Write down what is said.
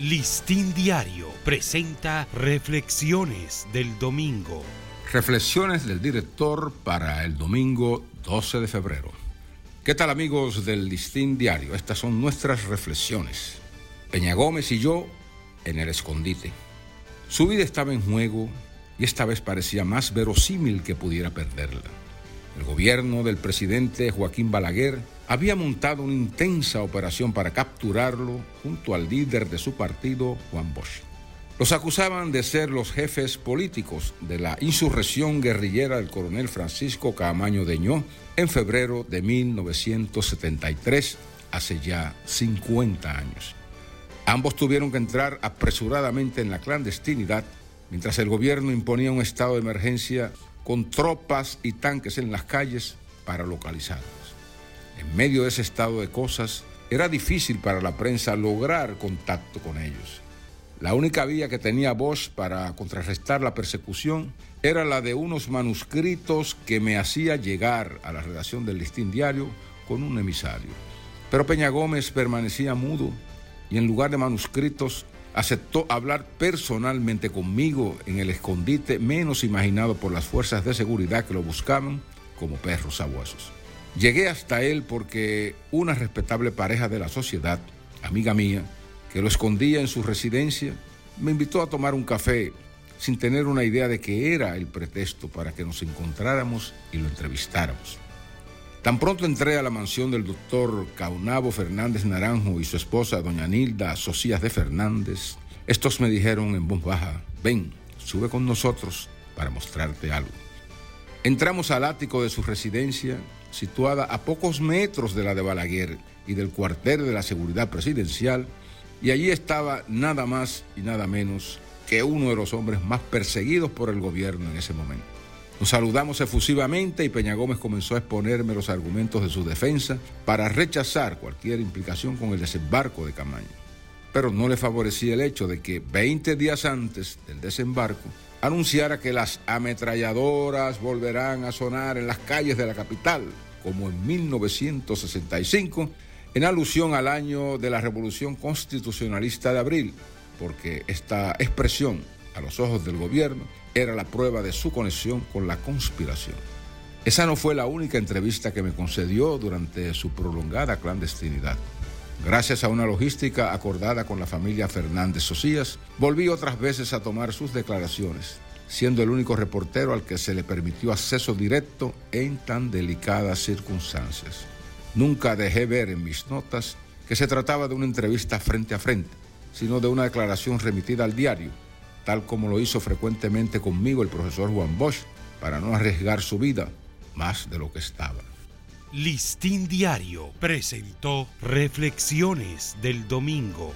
Listín Diario presenta Reflexiones del Domingo. Reflexiones del director para el domingo 12 de febrero. ¿Qué tal amigos del Listín Diario? Estas son nuestras reflexiones. Peña Gómez y yo en el escondite. Su vida estaba en juego y esta vez parecía más verosímil que pudiera perderla. El gobierno del presidente Joaquín Balaguer había montado una intensa operación para capturarlo junto al líder de su partido, Juan Bosch. Los acusaban de ser los jefes políticos de la insurrección guerrillera del coronel Francisco Camaño Deñó en febrero de 1973, hace ya 50 años. Ambos tuvieron que entrar apresuradamente en la clandestinidad mientras el gobierno imponía un estado de emergencia con tropas y tanques en las calles para localizarlos. En medio de ese estado de cosas, era difícil para la prensa lograr contacto con ellos. La única vía que tenía Bosch para contrarrestar la persecución era la de unos manuscritos que me hacía llegar a la redacción del listín diario con un emisario. Pero Peña Gómez permanecía mudo y en lugar de manuscritos aceptó hablar personalmente conmigo en el escondite menos imaginado por las fuerzas de seguridad que lo buscaban como perros sabuesos. Llegué hasta él porque una respetable pareja de la sociedad, amiga mía, que lo escondía en su residencia, me invitó a tomar un café sin tener una idea de que era el pretexto para que nos encontráramos y lo entrevistáramos. Tan pronto entré a la mansión del doctor Caunabo Fernández Naranjo y su esposa, doña Nilda Socias de Fernández, estos me dijeron en voz baja, ven, sube con nosotros para mostrarte algo. Entramos al ático de su residencia, situada a pocos metros de la de Balaguer y del cuartel de la seguridad presidencial, y allí estaba nada más y nada menos que uno de los hombres más perseguidos por el gobierno en ese momento. Nos saludamos efusivamente y Peña Gómez comenzó a exponerme los argumentos de su defensa para rechazar cualquier implicación con el desembarco de Camaño. Pero no le favorecía el hecho de que 20 días antes del desembarco anunciara que las ametralladoras volverán a sonar en las calles de la capital, como en 1965, en alusión al año de la Revolución Constitucionalista de abril, porque esta expresión, a los ojos del gobierno, era la prueba de su conexión con la conspiración. Esa no fue la única entrevista que me concedió durante su prolongada clandestinidad. Gracias a una logística acordada con la familia Fernández Socias, volví otras veces a tomar sus declaraciones, siendo el único reportero al que se le permitió acceso directo en tan delicadas circunstancias. Nunca dejé ver en mis notas que se trataba de una entrevista frente a frente, sino de una declaración remitida al diario tal como lo hizo frecuentemente conmigo el profesor Juan Bosch, para no arriesgar su vida más de lo que estaba. Listín Diario presentó Reflexiones del Domingo.